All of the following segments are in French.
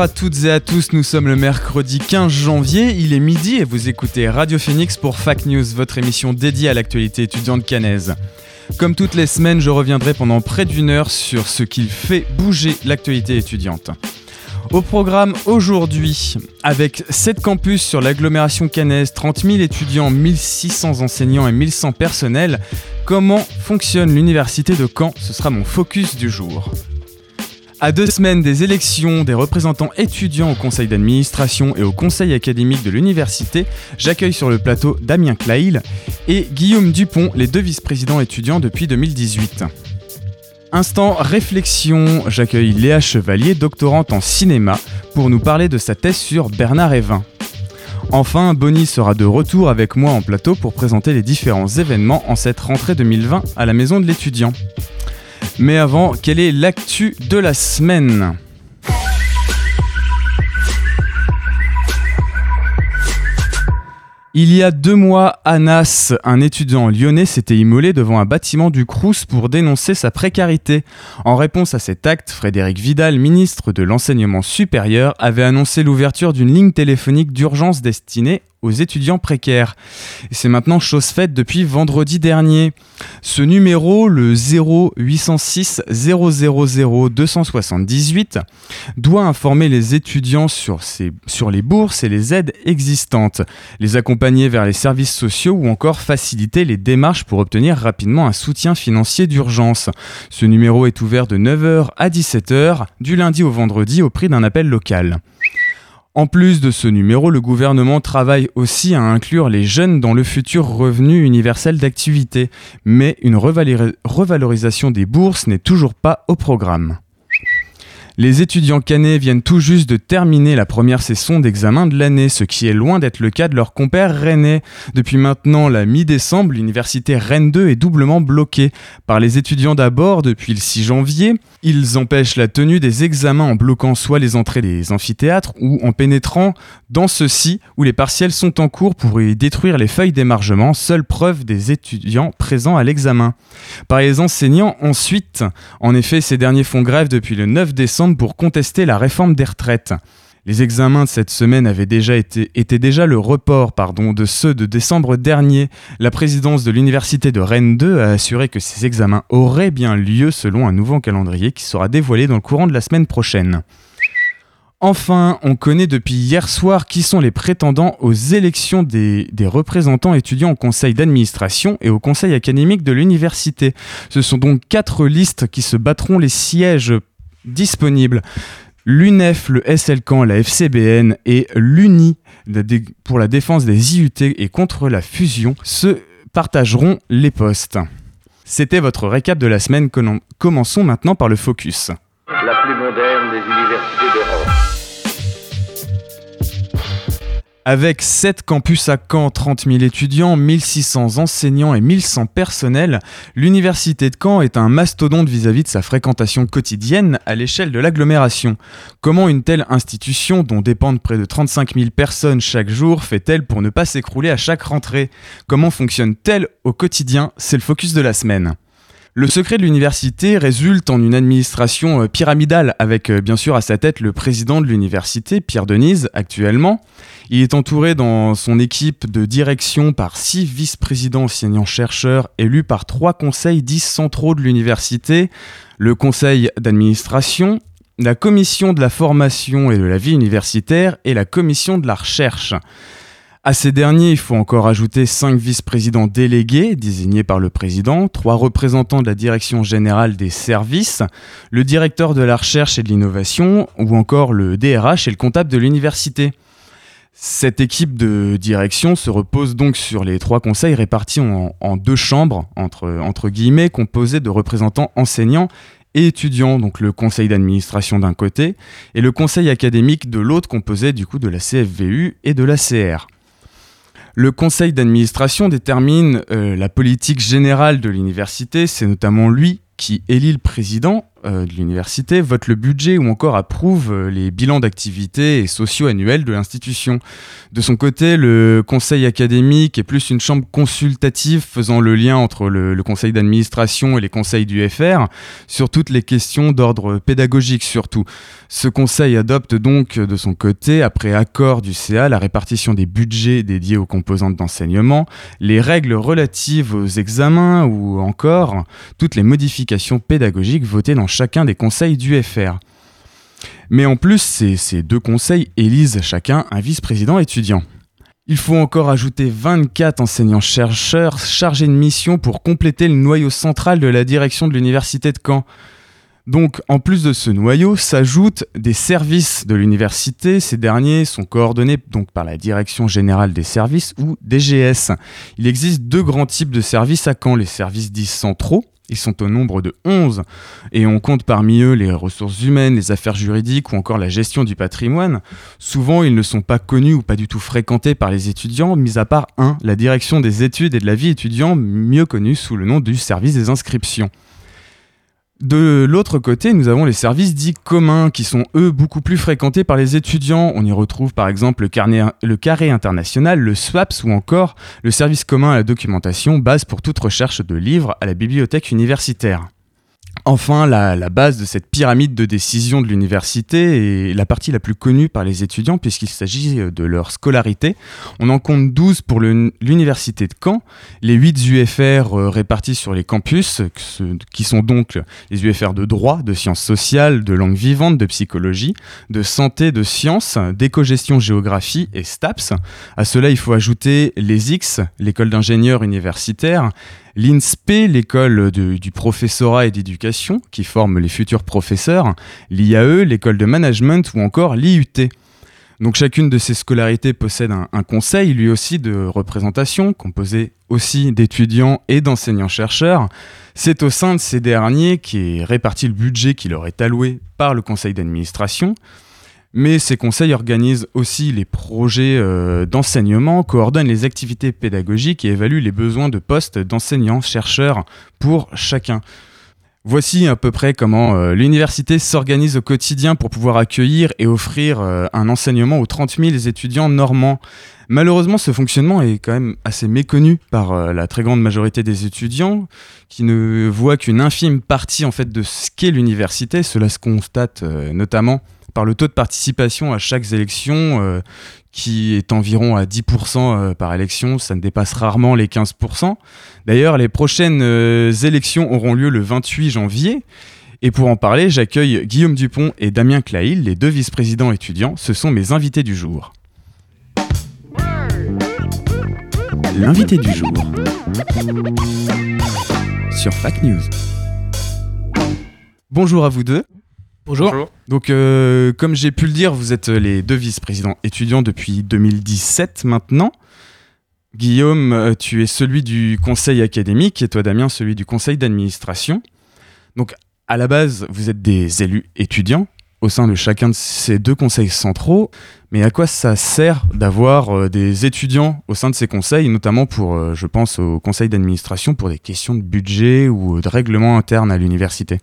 À toutes et à tous, nous sommes le mercredi 15 janvier, il est midi et vous écoutez Radio Phoenix pour Fac News, votre émission dédiée à l'actualité étudiante canaise. Comme toutes les semaines, je reviendrai pendant près d'une heure sur ce qui fait bouger l'actualité étudiante. Au programme aujourd'hui, avec 7 campus sur l'agglomération canaise, 30 000 étudiants, 1600 enseignants et 1100 personnels, comment fonctionne l'université de Caen? Ce sera mon focus du jour. À deux semaines des élections des représentants étudiants au conseil d'administration et au conseil académique de l'université, j'accueille sur le plateau Damien Clail et Guillaume Dupont, les deux vice-présidents étudiants depuis 2018. Instant réflexion, j'accueille Léa Chevalier, doctorante en cinéma, pour nous parler de sa thèse sur Bernard Evin. Enfin, Bonnie sera de retour avec moi en plateau pour présenter les différents événements en cette rentrée 2020 à la maison de l'étudiant. Mais avant, quelle est l'actu de la semaine Il y a deux mois, Anas, un étudiant lyonnais, s'était immolé devant un bâtiment du Crous pour dénoncer sa précarité. En réponse à cet acte, Frédéric Vidal, ministre de l'Enseignement supérieur, avait annoncé l'ouverture d'une ligne téléphonique d'urgence destinée aux étudiants précaires. C'est maintenant chose faite depuis vendredi dernier. Ce numéro, le 0806 000 278, doit informer les étudiants sur les bourses et les aides existantes, les accompagner vers les services sociaux ou encore faciliter les démarches pour obtenir rapidement un soutien financier d'urgence. Ce numéro est ouvert de 9h à 17h, du lundi au vendredi au prix d'un appel local. En plus de ce numéro, le gouvernement travaille aussi à inclure les jeunes dans le futur revenu universel d'activité, mais une revalori- revalorisation des bourses n'est toujours pas au programme. Les étudiants canets viennent tout juste de terminer la première session d'examen de l'année, ce qui est loin d'être le cas de leurs compères rennais. Depuis maintenant la mi-décembre, l'université Rennes 2 est doublement bloquée par les étudiants d'abord depuis le 6 janvier. Ils empêchent la tenue des examens en bloquant soit les entrées des amphithéâtres ou en pénétrant dans ceux-ci où les partiels sont en cours pour y détruire les feuilles d'émargement, seule preuve des étudiants présents à l'examen. Par les enseignants ensuite, en effet ces derniers font grève depuis le 9 décembre pour contester la réforme des retraites. Les examens de cette semaine avaient déjà été, étaient déjà le report pardon, de ceux de décembre dernier. La présidence de l'université de Rennes 2 a assuré que ces examens auraient bien lieu selon un nouveau calendrier qui sera dévoilé dans le courant de la semaine prochaine. Enfin, on connaît depuis hier soir qui sont les prétendants aux élections des, des représentants étudiants au conseil d'administration et au conseil académique de l'université. Ce sont donc quatre listes qui se battront les sièges disponibles. L'UNEF, le SLCAN, la FCBN et l'UNI pour la défense des IUT et contre la fusion se partageront les postes. C'était votre récap de la semaine. Commençons maintenant par le focus. la plus moderne des universités d'Europe. Avec 7 campus à Caen, 30 000 étudiants, 1600 enseignants et 1100 personnels, l'université de Caen est un mastodonte vis-à-vis de sa fréquentation quotidienne à l'échelle de l'agglomération. Comment une telle institution, dont dépendent près de 35 000 personnes chaque jour, fait-elle pour ne pas s'écrouler à chaque rentrée? Comment fonctionne-t-elle au quotidien? C'est le focus de la semaine. Le secret de l'université résulte en une administration euh, pyramidale avec euh, bien sûr à sa tête le président de l'université, Pierre Denise, actuellement. Il est entouré dans son équipe de direction par six vice-présidents enseignants-chercheurs élus par trois conseils dits centraux de l'université, le conseil d'administration, la commission de la formation et de la vie universitaire et la commission de la recherche. À ces derniers, il faut encore ajouter cinq vice-présidents délégués désignés par le président, trois représentants de la direction générale des services, le directeur de la recherche et de l'innovation, ou encore le DRH et le comptable de l'université. Cette équipe de direction se repose donc sur les trois conseils répartis en, en deux chambres, entre, entre guillemets, composées de représentants enseignants et étudiants, donc le conseil d'administration d'un côté et le conseil académique de l'autre composé du coup de la CFVU et de la CR. Le conseil d'administration détermine euh, la politique générale de l'université, c'est notamment lui qui élit le président de l'université, vote le budget ou encore approuve euh, les bilans d'activité et sociaux annuels de l'institution. De son côté, le conseil académique est plus une chambre consultative faisant le lien entre le, le conseil d'administration et les conseils du FR sur toutes les questions d'ordre pédagogique surtout. Ce conseil adopte donc de son côté, après accord du CA, la répartition des budgets dédiés aux composantes d'enseignement, les règles relatives aux examens ou encore toutes les modifications pédagogiques votées dans chacun des conseils du FR. Mais en plus, ces, deux conseils élisent chacun un vice-président étudiant. Il faut encore ajouter 24 enseignants-chercheurs chargés de mission pour compléter le noyau central de la direction de l'université de Caen. Donc, en plus de ce noyau, s'ajoutent des services de l'université. Ces derniers sont coordonnés donc par la Direction générale des services ou DGS. Il existe deux grands types de services à Caen les services dits centraux, ils sont au nombre de 11 et on compte parmi eux les ressources humaines, les affaires juridiques ou encore la gestion du patrimoine. Souvent, ils ne sont pas connus ou pas du tout fréquentés par les étudiants, mis à part un, la direction des études et de la vie étudiante, mieux connue sous le nom du service des inscriptions. De l'autre côté, nous avons les services dits communs qui sont eux beaucoup plus fréquentés par les étudiants. On y retrouve par exemple le, carré international, le SWAPS ou encore le service commun à la documentation, base pour toute recherche de livres à la bibliothèque universitaire. Enfin, la, base de cette pyramide de décision de l'université est la partie la plus connue par les étudiants puisqu'il s'agit de leur scolarité. On en compte 12 pour l'université de Caen, les 8 UFR euh, répartis sur les campus, qui sont donc les UFR de droit, de sciences sociales, de langue vivante, de psychologie, de santé, de sciences, d'éco-gestion géographie et STAPS. À cela, il faut ajouter les X, l'école d'ingénieurs universitaires, l'INSPE, l'école du professorat et d'éducation, qui forme les futurs professeurs, l'IAE, l'école de management ou encore l'IUT. Donc chacune de ces scolarités possède un, conseil, lui aussi, de représentation, composé aussi d'étudiants et d'enseignants-chercheurs. C'est au sein de ces derniers qui est réparti le budget qui leur est alloué par le conseil d'administration. Mais ces conseils organisent aussi les projets euh, d'enseignement, coordonnent les activités pédagogiques et évaluent les besoins de postes d'enseignants-chercheurs pour chacun. Voici à peu près comment euh, l'université s'organise au quotidien pour pouvoir accueillir et offrir euh, un enseignement aux 30 000 étudiants normands. Malheureusement, ce fonctionnement est quand même assez méconnu par la très grande majorité des étudiants qui ne voient qu'une infime partie en fait de ce qu'est l'université. Cela se constate notamment par le taux de participation à chaque élection euh, qui est environ à 10% euh, par élection, ça ne dépasse rarement les 15%. D'ailleurs, les prochaines euh, élections auront lieu le 28 janvier. Et pour en parler, j'accueille Guillaume Dupont et Damien Clail, les deux vice-présidents étudiants. Ce sont mes invités du jour. L'invité du jour sur Fact News. Bonjour à vous deux. Bonjour. Bonjour. Donc, euh, comme j'ai pu le dire, vous êtes les deux vice-présidents étudiants depuis 2017 maintenant. Guillaume, euh, tu es celui du conseil académique et toi, Damien, celui du conseil d'administration. Donc, à la base, vous êtes des élus étudiants au sein de chacun de ces deux conseils centraux. Mais à quoi ça sert d'avoir euh, des étudiants au sein de ces conseils, notamment pour, euh, je pense, au conseil d'administration, pour des questions de budget ou de règlement interne à l'université?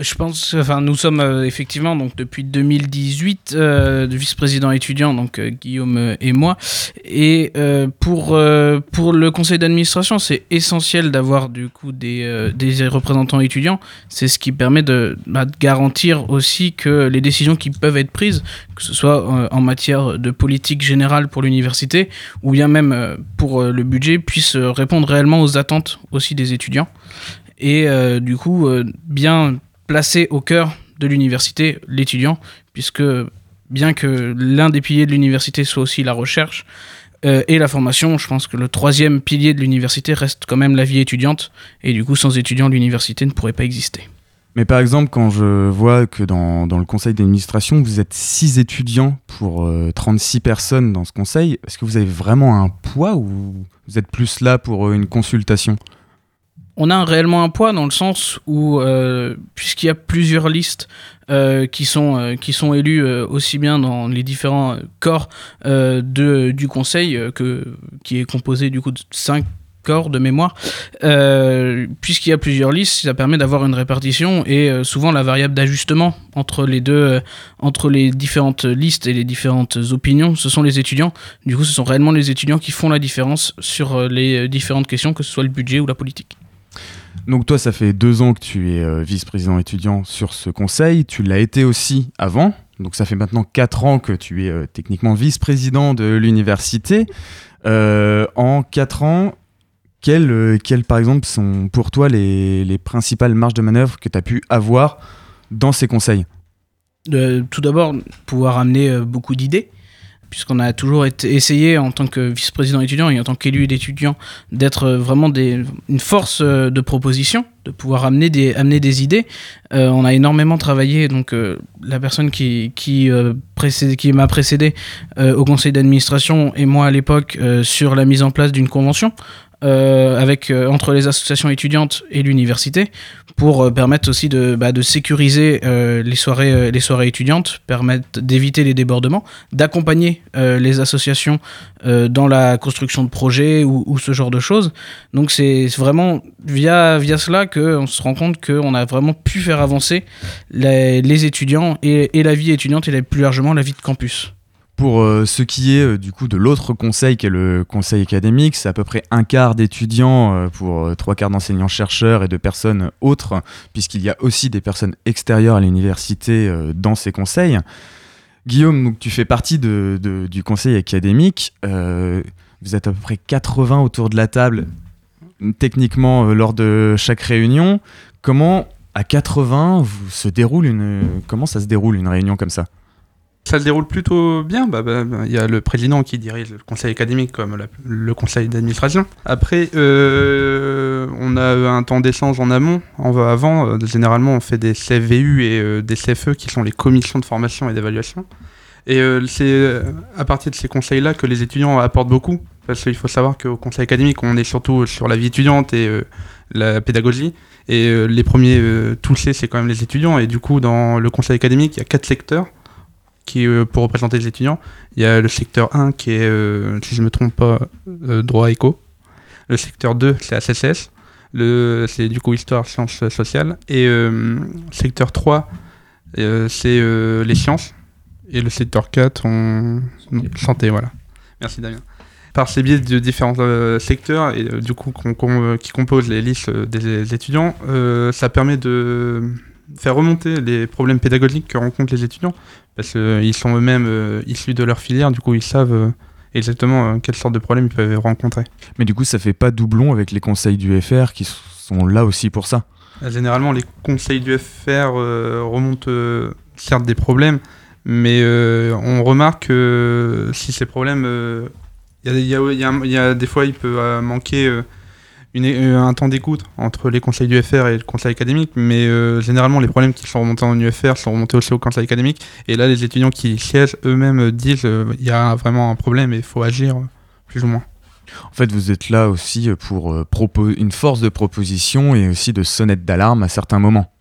Je pense, enfin, nous sommes euh, effectivement donc depuis 2018 euh, vice-président étudiant, donc euh, Guillaume et moi. Et euh, pour pour le conseil d'administration, c'est essentiel d'avoir du coup des des représentants étudiants. C'est ce qui permet de, bah, de, garantir aussi que les décisions qui peuvent être prises, que ce soit en matière de politique générale pour l'université ou bien même pour le budget, puissent répondre réellement aux attentes aussi des étudiants. Et du coup, bien placé au cœur de l'université l'étudiant, puisque bien que l'un des piliers de l'université soit aussi la recherche euh, et la formation, je pense que le troisième pilier de l'université reste quand même la vie étudiante, et du coup sans étudiants l'université ne pourrait pas exister. Mais par exemple, quand je vois que dans, dans le conseil d'administration, vous êtes 6 étudiants pour euh, 36 personnes dans ce conseil, est-ce que vous avez vraiment un poids ou vous êtes plus là pour euh, une consultation? On a réellement un poids dans le sens où, euh, puisqu'il y a plusieurs listes euh, qui, sont, euh, qui sont élues aussi bien dans les différents corps du conseil, que, qui est composé du coup de 5 corps de mémoire, puisqu'il y a plusieurs listes, ça permet d'avoir une répartition et souvent la variable d'ajustement entre les deux, entre les différentes listes et les différentes opinions, ce sont les étudiants. Du coup, ce sont réellement les étudiants qui font la différence sur les différentes questions, que ce soit le budget ou la politique. Donc toi, ça fait deux ans que tu es euh, vice-président étudiant sur ce conseil. Tu l'as été aussi avant. Donc ça fait maintenant quatre ans que tu es euh, techniquement vice-président de l'université. Euh, en quatre ans, quelles, quelles, par exemple sont pour toi les, les principales marges de manœuvre que tu as pu avoir dans ces conseils? Tout d'abord, pouvoir amener beaucoup d'idées, puisqu'on a toujours été, essayé en tant que vice-président étudiant et en tant qu'élu d'étudiant d'être euh, vraiment une force euh, de proposition, de pouvoir amener des, idées. Euh, on a énormément travaillé, donc la personne qui, m'a précédé au conseil d'administration et moi à l'époque sur la mise en place d'une convention. entre les associations étudiantes et l'université pour euh, permettre aussi de, bah, sécuriser euh, les, soirées, euh, les soirées étudiantes, permettre d'éviter les débordements, d'accompagner les associations dans la construction de projets ou, ce genre de choses. Donc c'est vraiment via, cela qu'on se rend compte qu'on a vraiment pu faire avancer les, étudiants et, et la vie étudiante et plus largement la vie de campus. Pour euh, ce qui est euh, du coup de l'autre conseil qui est le conseil académique, c'est à peu près un quart d'étudiants euh, pour trois quarts d'enseignants-chercheurs et de personnes autres, puisqu'il y a aussi des personnes extérieures à l'université dans ces conseils. Guillaume, tu fais partie du conseil académique. vous êtes à peu près 80 autour de la table, techniquement lors de chaque réunion. Comment à 80 vous, se déroule une comment ça se déroule une réunion comme ça? Ça se déroule plutôt bien. Bah, bah, bah, Il y a le président qui dirige le conseil académique comme le conseil d'administration. Après, euh, on a un temps d'échange en amont. En, avant, euh, généralement, on fait des CVU et euh, des CFE qui sont les commissions de formation et d'évaluation. Et c'est à partir de ces conseils-là que les étudiants apportent beaucoup. Parce qu'il faut savoir qu'au conseil académique, on est surtout sur la vie étudiante et la pédagogie. Et les premiers touchés, c'est quand même les étudiants. Et du coup, dans le conseil académique, il y a quatre secteurs qui, euh, pour représenter les étudiants. Il y a le secteur 1 qui est, euh, si je ne me trompe pas, euh, droit éco. Le secteur 2, c'est ACCS. Le, c'est du coup histoire, sciences sociales. Et euh, secteur 3, euh, c'est les sciences. Et le secteur 4, on... santé. voilà. Merci Damien. Par ces biais de différents secteurs et du coup qu'on- qu'on- qui composent les listes des étudiants, ça permet de faire remonter les problèmes pédagogiques que rencontrent les étudiants parce qu'ils sont eux-mêmes euh, issus de leur filière, du coup ils savent euh, exactement euh, quelle sorte de problèmes ils peuvent rencontrer. Mais du coup, ça fait pas doublon avec les conseils du FR qui sont là aussi pour ça. Généralement, les conseils du FR remontent certes des problèmes, mais euh, on remarque que si ces problèmes, euh, il y, a, y y y des fois, il peut euh, manquer une, euh, un temps d'écoute entre les conseils du FR et le conseil académique, mais euh, généralement, les problèmes qui sont remontés en UFR sont remontés aussi au conseil académique, et là, les étudiants qui siègent eux-mêmes disent euh, il y a vraiment un problème et il faut agir, plus ou moins. En fait, vous êtes là aussi pour euh, une force de proposition et aussi de sonnette d'alarme à certains moments.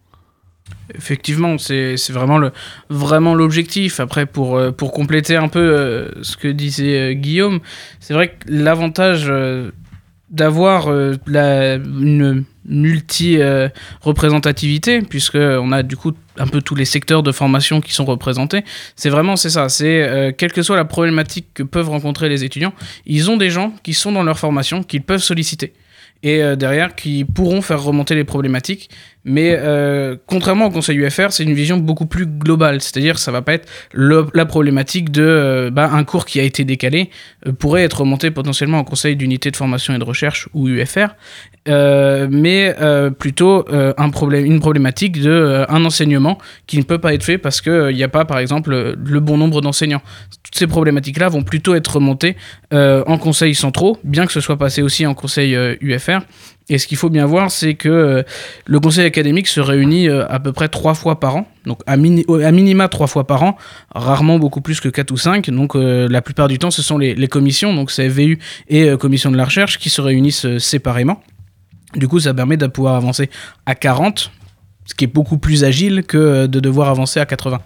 Effectivement, c'est c'est vraiment le vraiment l'objectif. Après, pour, pour compléter un peu euh, ce que disait euh, Guillaume, c'est vrai que l'avantage euh, d'avoir euh, une multi-représentativité, puisque on a du coup un peu tous les secteurs de formation qui sont représentés, c'est vraiment c'est ça. C'est euh, quelle que soit la problématique que peuvent rencontrer les étudiants, ils ont des gens qui sont dans leur formation qu'ils peuvent solliciter et euh, derrière qui pourront faire remonter les problématiques. Mais euh, contrairement au Conseil UFR, c'est une vision beaucoup plus globale. C'est-à-dire, ça va pas être la problématique de euh, bah, un cours qui a été décalé euh, pourrait être remonté potentiellement au Conseil d'unité de formation et de recherche ou UFR, mais plutôt une problématique de un enseignement qui ne peut pas être fait parce qu'il n'y a pas, par exemple, le bon nombre d'enseignants. Toutes ces problématiques-là vont plutôt être remontées en conseils centraux, bien que ce soit passé aussi en conseil UFR. Et ce qu'il faut bien voir, c'est que euh, le conseil académique se réunit euh, à peu près trois fois par an, donc à, minima trois fois par an, rarement beaucoup plus que quatre ou cinq. Donc euh, la plupart du temps, ce sont les, commissions, donc c'est VU et commission de la recherche, qui se réunissent séparément. Du coup, ça permet de pouvoir avancer à 40, ce qui est beaucoup plus agile que de devoir avancer à 80.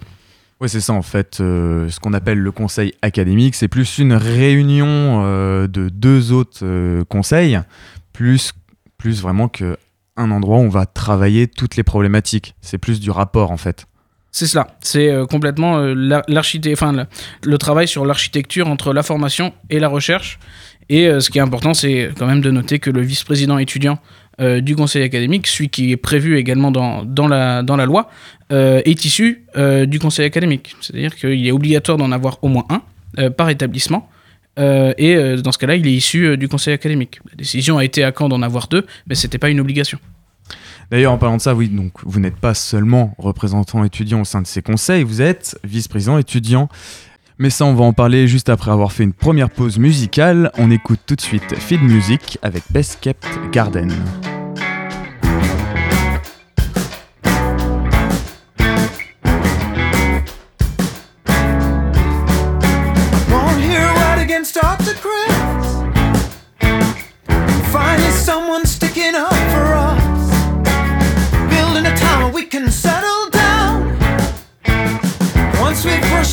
Ouais, c'est ça en fait. ce qu'on appelle le conseil académique, c'est plus une réunion de deux autres conseils, plus, plus vraiment que un endroit où on va travailler toutes les problématiques. C'est plus du rapport en fait. C'est cela. C'est euh, complètement euh, enfin, le, travail sur l'architecture entre la formation et la recherche. Et euh, ce qui est important, c'est quand même de noter que le vice-président étudiant euh, du conseil académique, celui qui est prévu également dans, dans, la, dans la loi, est issu du conseil académique. C'est-à-dire qu'il est obligatoire d'en avoir au moins un par établissement. Euh, et euh, dans ce cas-là, il est issu euh, du conseil académique. La décision a été à quand d'en avoir deux, mais c'était pas une obligation. D'ailleurs, en parlant de ça, oui, donc vous n'êtes pas seulement représentant étudiant au sein de ces conseils, vous êtes vice-président étudiant. Mais ça, on va en parler juste après avoir fait une première pause musicale. On écoute tout de suite Feed Music avec Best Kept Garden.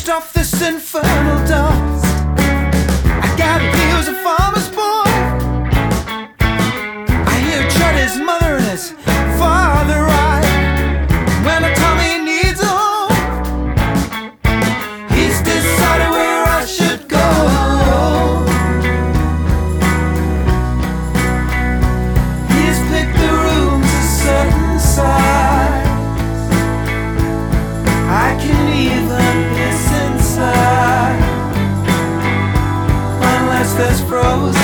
Once off this infernal dust. I got views of farmer's boy. I hear Charlie's mother and his father ride. When a Tommy needs a home. He's decided where I should go. He's picked the rooms to set inside. I can even house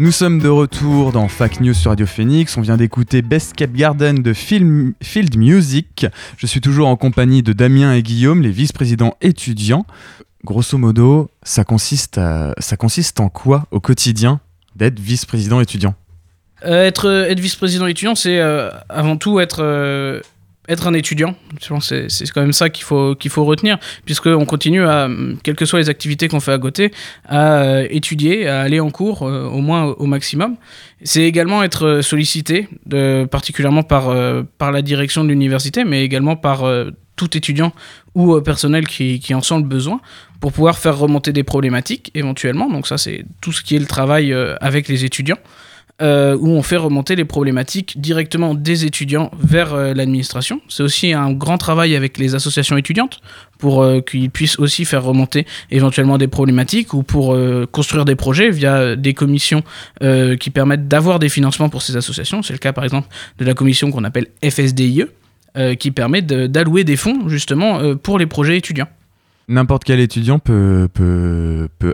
Nous sommes de retour dans Fac News sur Radio Phoenix. On vient d'écouter Best Kept Garden de Field Music. Je suis toujours en compagnie de Damien et Guillaume, les vice-présidents étudiants. Grosso modo, ça consiste, en quoi au quotidien d'être vice-président étudiant? Euh, être, être vice-président étudiant, c'est euh, avant tout être, euh, être un étudiant. C'est quand même ça qu'il faut, qu'il faut retenir, puisqu'on continue à, quelles que soient les activités qu'on fait à côté, à euh, étudier, à aller en cours euh, au moins au, maximum. C'est également être sollicité, de, particulièrement par, euh, par la direction de l'université, mais également par euh, tout étudiant ou euh, personnel qui, qui en sent le besoin pour pouvoir faire remonter des problématiques éventuellement. Donc ça, c'est tout ce qui est le travail euh, avec les étudiants euh, où on fait remonter les problématiques directement des étudiants vers euh, l'administration. C'est aussi un grand travail avec les associations étudiantes pour euh, qu'ils puissent aussi faire remonter éventuellement des problématiques ou pour construire des projets via des commissions qui permettent d'avoir des financements pour ces associations. C'est le cas par exemple de la commission qu'on appelle FSDIE. qui permet d'allouer des fonds justement pour les projets étudiants. N'importe quel étudiant peut,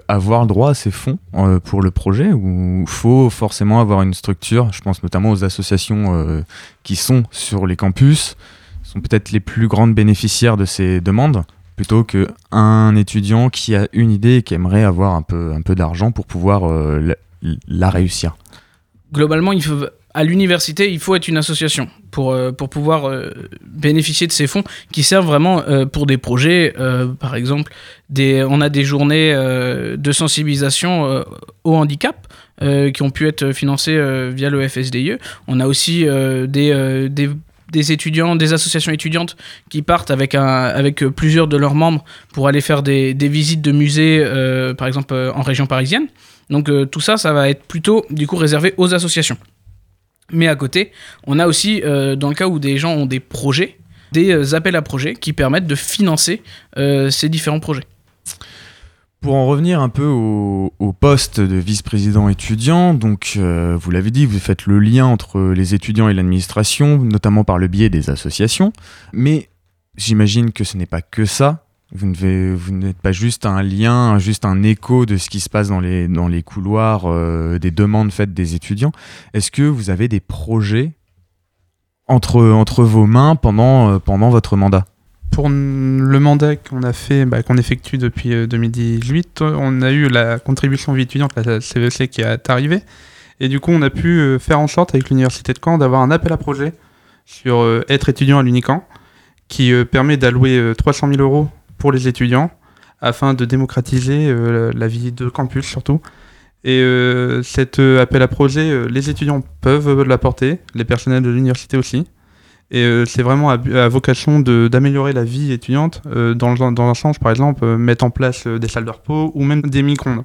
avoir droit à ces fonds euh, pour le projet ou faut forcément avoir une structure Je pense notamment aux associations euh, qui sont sur les campus, sont peut-être les plus grandes bénéficiaires de ces demandes, plutôt qu'un étudiant qui a une idée et qui aimerait avoir un peu, d'argent pour pouvoir euh, la, réussir. Globalement, à l'université, il faut être une association pour, euh, pour pouvoir euh, bénéficier de ces fonds qui servent vraiment euh, pour des projets. par exemple, on a des journées de sensibilisation au handicap qui ont pu être financées via le FSDIE. On a aussi des, des, étudiants, des associations étudiantes qui partent avec, avec plusieurs de leurs membres pour aller faire des, des visites de musées, par exemple en région parisienne. Donc tout ça, ça va être plutôt du coup réservé aux associations. Mais à côté, on a aussi, euh, dans le cas où des gens ont des projets, des euh, appels à projets qui permettent de financer euh, ces différents projets. Pour en revenir un peu au, poste de vice-président étudiant, donc vous l'avez dit, vous faites le lien entre les étudiants et l'administration, notamment par le biais des associations. Mais j'imagine que ce n'est pas que ça. Vous n'êtes pas juste un lien, juste un écho de ce qui se passe dans les, couloirs euh, des demandes faites des étudiants. Est-ce que vous avez des projets entre, vos mains pendant, euh, votre mandat? Pour le mandat qu'on a fait, bah, qu'on effectue depuis euh, 2018, euh, on a eu la contribution vie étudiante, la CVC qui est arrivée. Et du coup, on a pu faire en sorte avec l'Université de Caen d'avoir un appel à projet sur être étudiant à l'Unican qui permet d'allouer euh, 300 000 euros pour les étudiants afin de démocratiser euh, la vie de campus surtout. Et euh, cet euh, appel à projet, les étudiants peuvent l'apporter, les personnels de l'université aussi. Et c'est vraiment à, vocation d'améliorer la vie étudiante dans, dans un sens, par exemple, mettre en place des salles de repos ou même des micro-ondes.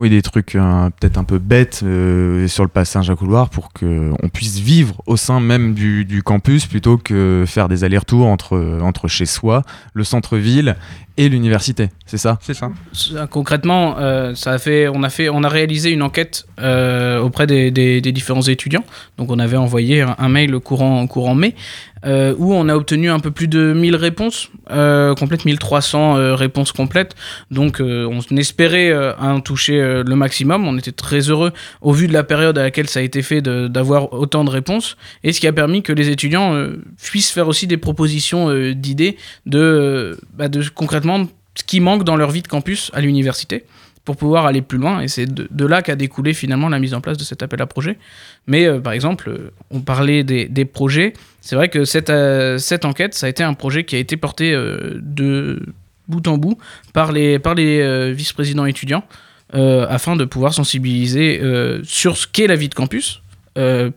Oui, des trucs euh, peut-être un peu bêtes euh, sur le passage à couloir pour qu'on puisse vivre au sein même du, du campus plutôt que faire des allers-retours entre, entre chez soi, le centre-ville et l'université. C'est ça? C'est ça. Ça, Concrètement, euh, ça a fait, on, a fait, on a réalisé une enquête euh, auprès des, des- des différents étudiants. Donc on avait envoyé un, un mail courant, courant mai euh, où on a obtenu un peu plus de 1000 réponses, euh, complètes 1300 euh, réponses complètes. Donc euh, on espérait en toucher le maximum. On était très heureux au vu de la période à laquelle ça a été fait d'avoir autant de réponses. Et ce qui a permis que les étudiants puissent faire aussi des propositions d'idées de, bah, de concrètement ce qui manque dans leur vie de campus à l'université pour pouvoir aller plus loin. Et c'est de, là qu'a découlé finalement la mise en place de cet appel à projet. Mais euh, par exemple, euh, on parlait des, projets. C'est vrai que cette, euh, cette enquête, ça a été un projet qui a été porté de bout en bout par les, par les vice-présidents étudiants afin de pouvoir sensibiliser sur ce qu'est la vie de campus,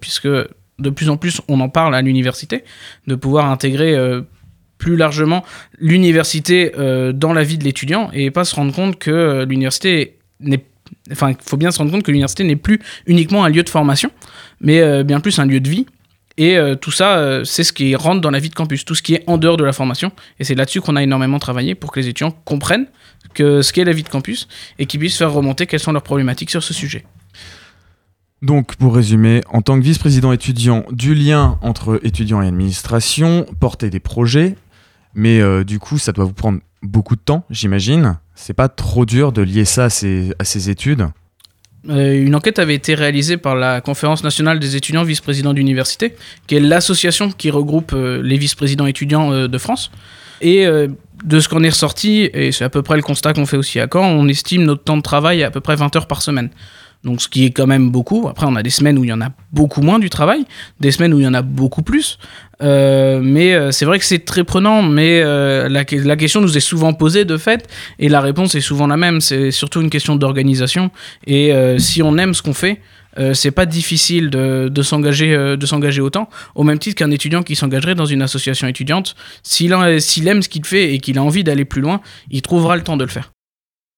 puisque de plus en plus on en parle à l'université, de pouvoir intégrer plus largement l'université euh, dans la vie de l'étudiant et pas se rendre compte que euh, l'université n'est enfin faut bien se rendre compte que l'université n'est plus uniquement un lieu de formation mais euh, bien plus un lieu de vie. Et tout ça c'est ce qui rentre dans la vie de campus tout ce qui est en dehors de la formation. Et c'est là-dessus qu'on a énormément travaillé pour que les étudiants comprennent que ce qu'est la vie de campus et qu'ils puissent faire remonter quelles sont leurs problématiques sur ce sujet. Donc, pour résumer, en tant que vice-président étudiant, du lien entre étudiants et administration, porter des projets, mais euh, du coup, ça doit vous prendre beaucoup de temps, j'imagine. C'est pas trop dur de lier ça à ses, à ses études. Euh, une enquête avait été réalisée par la Conférence nationale des étudiants vice-présidents d'université, qui est l'association qui regroupe euh, les vice-présidents étudiants de France. Et de ce qu'on est ressorti, et c'est à peu près le constat qu'on fait aussi à Caen, on estime notre temps de travail à à peu près 20 heures par semaine. Donc ce qui est quand même beaucoup. Après, on a des semaines où il y en a beaucoup moins du travail, des semaines où il y en a beaucoup plus. Euh, mais euh, c'est vrai que c'est très prenant, mais euh, la, que- la question nous est souvent posée de fait, et la réponse est souvent la même. C'est surtout une question d'organisation. Et si on aime ce qu'on fait, c'est pas difficile de, de s'engager autant. Au même titre qu'un étudiant qui s'engagerait dans une association étudiante, s'il aime ce qu'il fait et qu'il a envie d'aller plus loin, il trouvera le temps de le faire.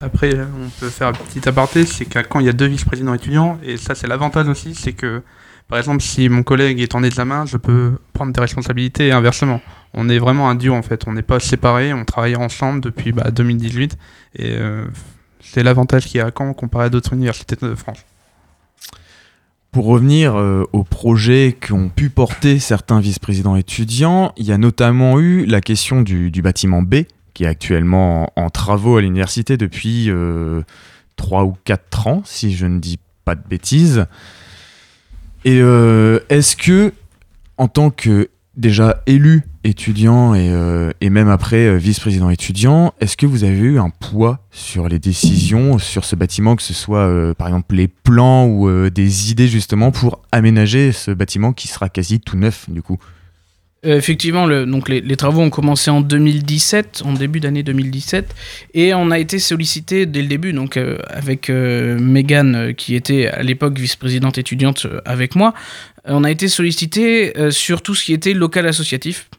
Après, on peut faire un petit aparté, c'est qu'à quand il y a deux vice-présidents étudiants, et ça c'est l'avantage aussi, c'est que par exemple si mon collègue est en examen, je peux prendre des responsabilités et inversement. On est vraiment un duo en fait, on n'est pas séparés, on travaille ensemble depuis bah, 2018, et euh, c'est l'avantage qu'il y a à Caen comparé à d'autres universités de France. Pour revenir euh, aux projets qu'ont pu porter certains vice-présidents étudiants, il y a notamment eu la question du bâtiment B qui est actuellement en, travaux à l'université depuis 3 ou 4 ans, si je ne dis pas de bêtises. Et euh, est-ce que, en tant que déjà élu étudiant et, euh, et même après euh, vice-président étudiant, est-ce que vous avez eu un poids sur les décisions sur ce bâtiment, que ce soit euh, par exemple les plans ou euh, des idées justement pour aménager ce bâtiment qui sera quasi tout neuf du coup? Euh, effectivement, donc les, travaux ont commencé en 2017, en début d'année 2017, et on a été sollicité dès le début, donc euh, avec euh, Megan, qui était à l'époque vice-présidente étudiante avec moi, on a été sollicité sur tout ce qui était local associatif.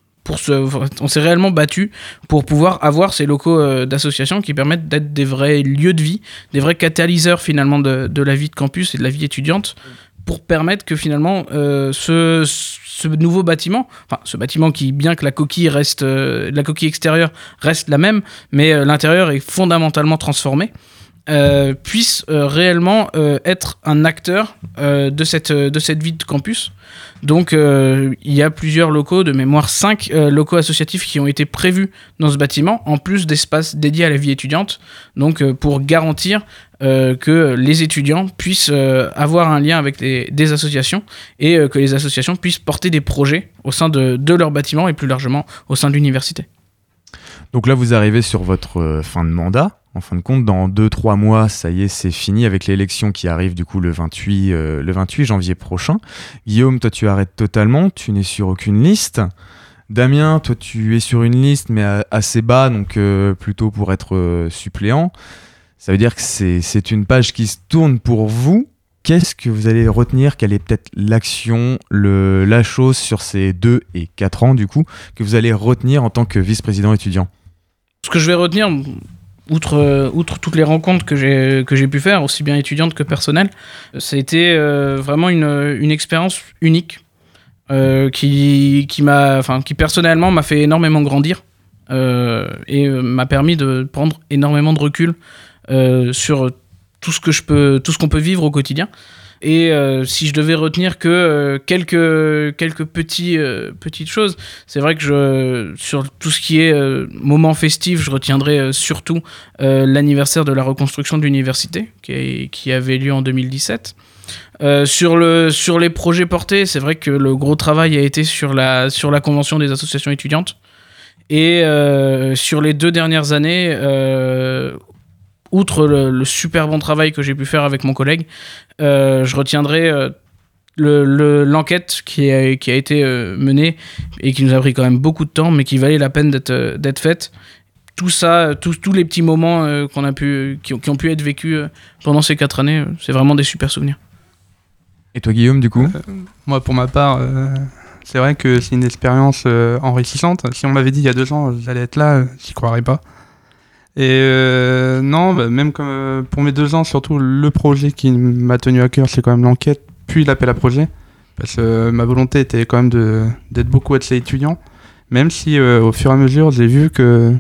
On s'est réellement battu pour pouvoir avoir ces locaux d'association qui permettent d'être des vrais lieux de vie, des vrais catalyseurs finalement de la vie de campus et de la vie étudiante, pour permettre que finalement euh, ce, ce nouveau bâtiment, enfin ce bâtiment qui, bien que la coquille reste, euh, la coquille extérieure reste la même, mais euh, l'intérieur est fondamentalement transformé, euh, puisse euh, réellement euh, être un acteur euh, de, cette, de cette vie de campus. Donc il y a plusieurs locaux, de mémoire 5 locaux associatifs qui ont été prévus dans ce bâtiment, en plus d'espaces dédiés à la vie étudiante, donc pour garantir que les étudiants puissent avoir un lien avec des, des associations et que les associations puissent porter des projets au sein de, de leur bâtiment et plus largement au sein de l'université. Donc là, vous arrivez sur votre fin de mandat. En fin de compte, dans 2-3 mois, ça y est, c'est fini avec l'élection qui arrive du coup le 28, euh, le 28 janvier prochain. Guillaume, toi, tu arrêtes totalement, tu n'es sur aucune liste. Damien, toi, tu es sur une liste, mais assez bas, donc euh, plutôt pour être euh, suppléant. Ça veut dire que c'est une page qui se tourne pour vous. Qu'est-ce que vous allez retenir? Quelle est peut-être l'action, la chose sur ces 2 et 4 ans, du coup, que vous allez retenir en tant que vice-président étudiant? Ce que je vais retenir, outre, euh, outre toutes les rencontres que j'ai pu faire, aussi bien étudiantes que personnelles, ça a été vraiment une, expérience unique euh, qui, m'a, enfin, qui personnellement m'a fait énormément grandir euh, et m'a permis de prendre énormément de recul sur tout ce que je peux, tout ce qu'on peut vivre au quotidien. Et euh, si je devais retenir que euh, quelques, quelques petits, euh, petites choses, c'est vrai que sur tout ce qui est moment festif, je retiendrai surtout l'anniversaire de la reconstruction de l'université qui, qui avait lieu en 2017. Euh, sur, le, sur les projets portés, c'est vrai que le gros travail a été sur la, sur la convention des associations étudiantes. Et sur les deux dernières années, outre le, le super bon travail que j'ai pu faire avec mon collègue, euh, je retiendrai euh, le- le- l'enquête qui, a, qui a été euh, menée et qui nous a pris quand même beaucoup de temps, mais qui valait la peine d'être faite. Tout ça, tous les petits moments euh, qu'on a pu, qui, ont- qui ont pu être vécus euh, pendant ces quatre années, c'est vraiment des super souvenirs. Et toi, Guillaume, du coup? Moi, pour ma part, euh, c'est vrai que c'est une expérience euh, enrichissante. Si on m'avait dit il y a deux ans, j'allais être là, j'y croirais pas. Et euh, non, bah, même comme, euh, pour mes deux ans, surtout le projet qui m'a tenu à cœur, c'est quand même l'enquête, puis l'appel à projet. Parce que euh, ma volonté était quand même d'être beaucoup avec les étudiants. Même si au fur et à mesure, j'ai vu que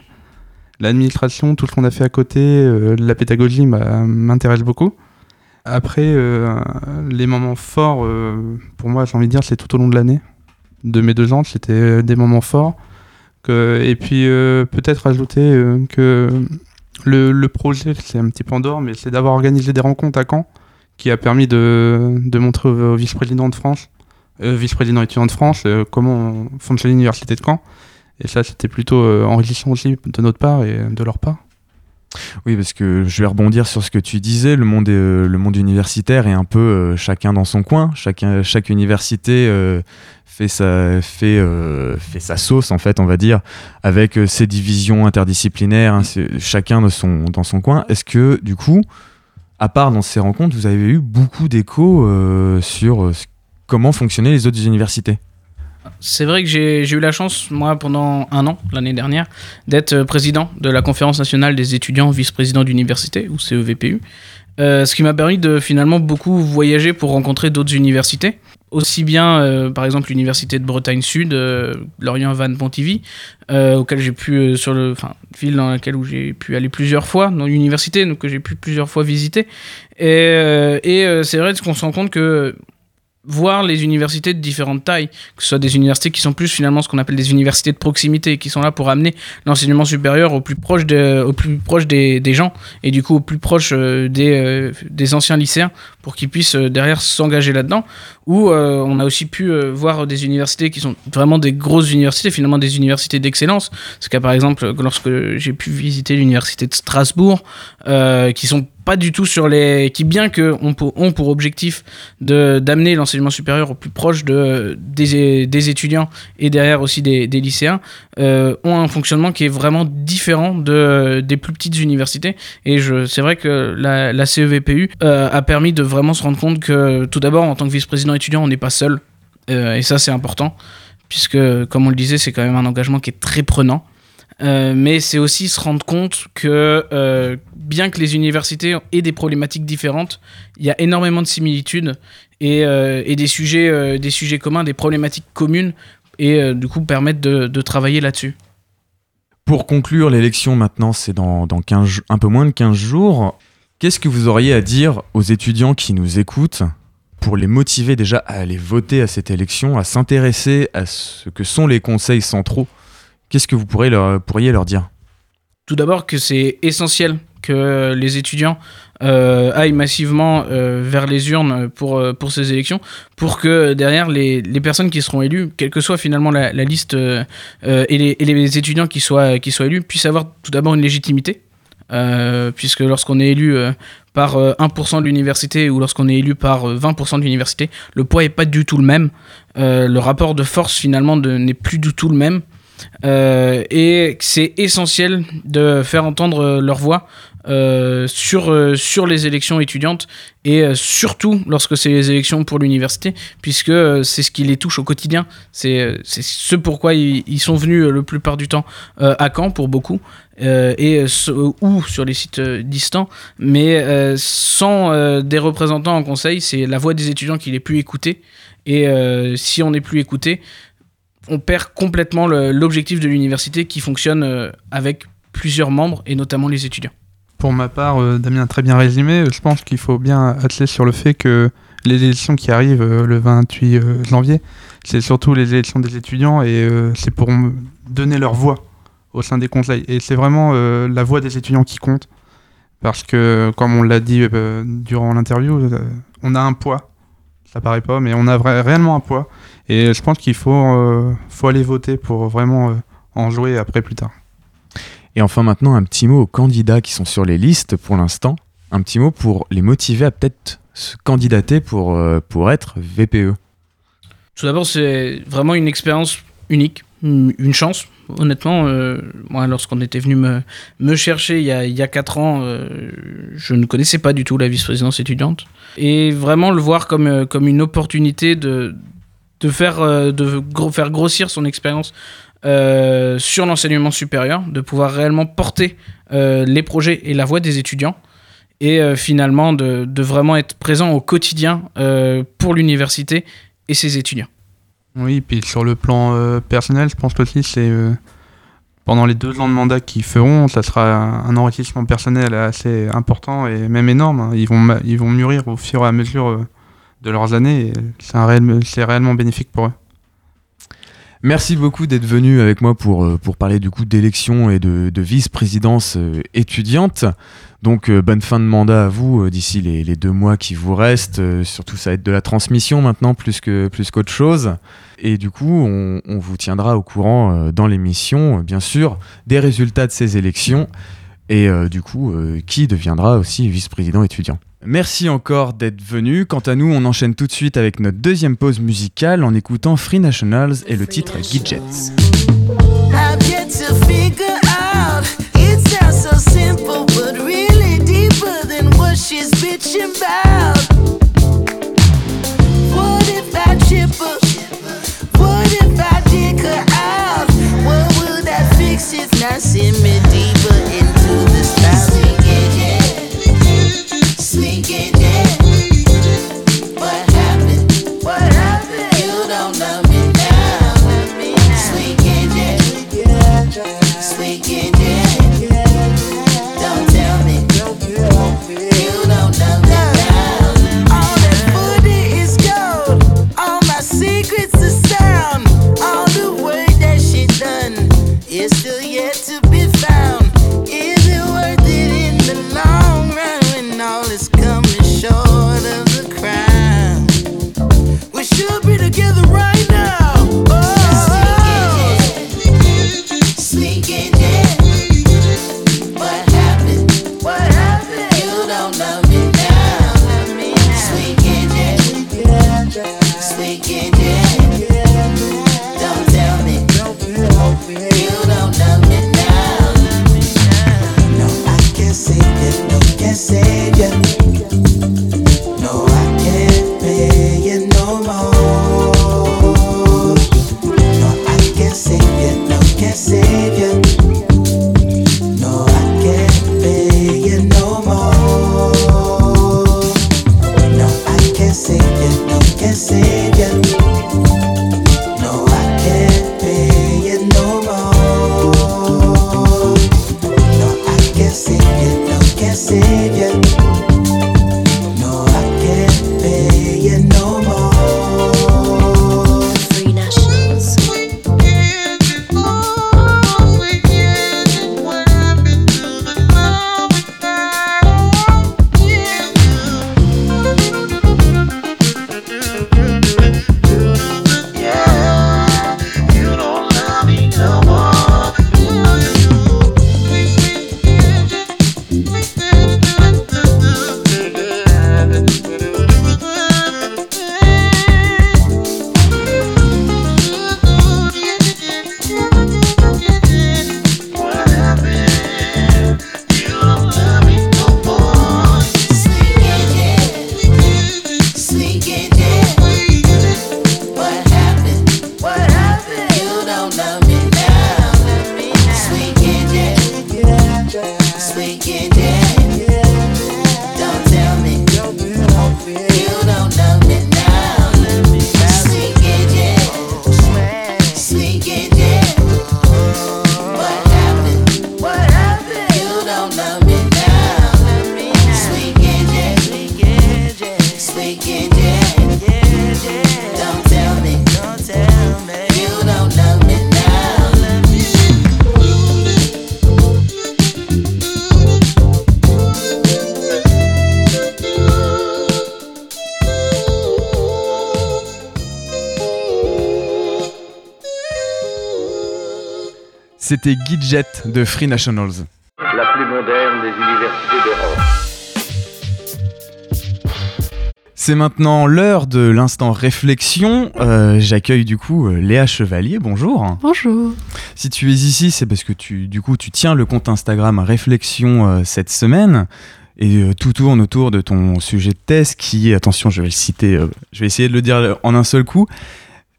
l'administration, tout ce qu'on a fait à côté, la pédagogie m'a- m'intéresse beaucoup. Après, les moments forts, pour moi, j'ai envie de dire, c'est tout au long de l'année. De mes deux ans, c'était des moments forts. Que, et puis, euh, peut-être ajouter euh, que le, projet, c'est un petit peu en dehors, mais c'est d'avoir organisé des rencontres à Caen, qui a permis de, montrer au, vice-président de France, euh, vice-président étudiant de France, euh, comment fonctionne l'université de Caen. Et ça, c'était plutôt euh, enrichissant aussi de notre part et de leur part. Oui, parce que je vais rebondir sur ce que tu disais. Le monde, euh, universitaire est un peu euh, chacun dans son coin. Chacun, chaque université euh, fait, sa, sauce, en fait, on va dire, avec ses divisions interdisciplinaires, hein, chacun dans son coin. Est-ce que, du coup, à part dans ces rencontres, vous avez eu beaucoup d'échos sur comment fonctionnaient les autres universités? C'est vrai que j'ai eu la chance, moi, pendant un an, l'année dernière, d'être euh, président de la Conférence nationale des étudiants vice-président d'université, ou CEVPU. Euh, ce qui m'a permis de finalement beaucoup voyager pour rencontrer d'autres universités. Aussi bien, euh, par exemple, l'université de Bretagne Sud, euh, Lorient-Vannes-Pontivy, euh, auquel j'ai pu, sur le, ville dans laquelle j'ai pu aller plusieurs fois, dans l'université, donc que j'ai pu plusieurs fois visiter. Et, et c'est vrai qu'on se rend compte que voir les universités de différentes tailles, que ce soit des universités qui sont plus finalement ce qu'on appelle des universités de proximité, qui sont là pour amener l'enseignement supérieur au plus proche, de, au plus proche des, gens et du coup au plus proche euh, euh, des anciens lycéens pour qu'ils puissent euh, derrière s'engager là-dedans. Ou euh, on a aussi pu euh, voir des universités qui sont vraiment des grosses universités, finalement des universités d'excellence. C'est cas par exemple lorsque j'ai pu visiter l'université de Strasbourg, qui sont pas du tout sur les qui bien que ont pour, ont pour objectif de d'amener l'enseignement supérieur au plus proche de des, des étudiants et derrière aussi des, des lycéens ont un fonctionnement qui est vraiment différent de des plus petites universités et je c'est vrai que la, CEVPU a permis de vraiment se rendre compte que tout d'abord en tant que vice-président étudiant on n'est pas seul Euh, et ça c'est important puisque comme on le disait c'est quand même un engagement qui est très prenant euh, mais c'est aussi se rendre compte que euh, bien que les universités aient des problématiques différentes, il y a énormément de similitudes et, des, sujets, des sujets communs, des problématiques communes, et du coup permettre de, de travailler là-dessus. Pour conclure, l'élection maintenant, c'est dans, dans 15 jou- un peu moins de 15 jours. Qu'est-ce que vous auriez à dire aux étudiants qui nous écoutent pour les motiver déjà à aller voter à cette élection, à s'intéresser à ce que sont les conseils centraux? Qu'est-ce que vous pourriez leur, dire? Tout d'abord que c'est essentiel que les étudiants euh, aillent massivement euh, vers les urnes pour, euh, pour ces élections, pour que derrière les, personnes qui seront élues, quelle que soit finalement la, liste et, les, et les étudiants qui soient, qui soient élus, puissent avoir tout d'abord une légitimité, euh, puisque lorsqu'on est élu euh, par euh, 1% de l'université ou lorsqu'on est élu par euh, 20% de l'université, le poids est pas du tout le même, Euh, le rapport de force finalement n'est plus du tout le même. Euh, et c'est essentiel de faire entendre euh, leur voix euh, sur, euh, sur les élections étudiantes et euh, surtout lorsque c'est les élections pour l'université, puisque c'est ce qui les touche au quotidien. C'est ce pourquoi ils, sont venus le plupart du temps à Caen pour beaucoup, et, ou sur les sites distants. Mais sans des représentants en conseil, c'est la voix des étudiants qui n'est plus écoutée. Et si on n'est plus écouté, on perd complètement l'objectif de l'université qui fonctionne avec plusieurs membres et notamment les étudiants. Pour ma part, euh, Damien a très bien résumé. Je pense qu'il faut bien atteler sur le fait que les élections qui arrivent euh, le 28 euh, janvier, c'est surtout les élections des étudiants et c'est pour donner leur voix au sein des conseils. Et c'est vraiment la voix des étudiants qui compte. Parce que, comme on l'a dit durant l'interview, on a un poids. Ça paraît pas, mais on a réellement un poids. Et je pense qu'il faut, faut aller voter pour vraiment en jouer après plus tard. Et enfin maintenant, un petit mot aux candidats qui sont sur les listes pour l'instant. Un petit mot pour les motiver à peut-être se candidater pour, euh, pour être VPE. Tout d'abord, c'est vraiment une expérience unique, une chance. Honnêtement, euh, lorsqu'on était venu me, chercher il y a, il 4 ans, euh, je ne connaissais pas du tout la vice-présidence étudiante. Et vraiment le voir comme, comme une opportunité de, de, faire, de faire grossir son expérience euh, sur l'enseignement supérieur, de pouvoir réellement porter euh, les projets et la voix des étudiants et euh, finalement de, vraiment être présent au quotidien pour l'université et ses étudiants. Oui, puis sur le plan personnel, je pense aussi c'est pendant les deux ans de mandat qu'ils feront, ça sera un, enrichissement personnel assez important et même énorme. hein. Ils vont mûrir au fur et à mesure de leurs années. et c'est réellement bénéfique pour eux. Merci beaucoup d'être venu avec moi pour, euh, pour parler du coup d'élection et de, de vice-présidence euh, étudiante. Donc euh, bonne fin de mandat à vous d'ici les, deux mois qui vous restent. Surtout ça va être de la transmission maintenant plus que plus qu'autre chose. Et du coup on, on vous tiendra au courant dans l'émission, bien sûr, des résultats de ces élections et du coup qui deviendra aussi vice-président étudiant. Merci encore d'être venu. Quant à nous, on enchaîne tout de suite avec notre deuxième pause musicale en écoutant Free Nationals et le titre Gidgets. What if I dig her out? What that fix if not me C'était Gidget de Free Nationals. La plus moderne des universités d'Europe. C'est maintenant l'heure de l'instant réflexion. Euh, J'accueille du coup euh, Léa Chevalier. Bonjour. Bonjour. Si tu es ici, c'est parce que tu, du coup, tu tiens le compte Instagram Réflexion euh, cette semaine. Et euh, tout tourne autour de ton sujet de thèse qui est, attention, je vais le citer, euh, je vais essayer de le dire en un seul coup.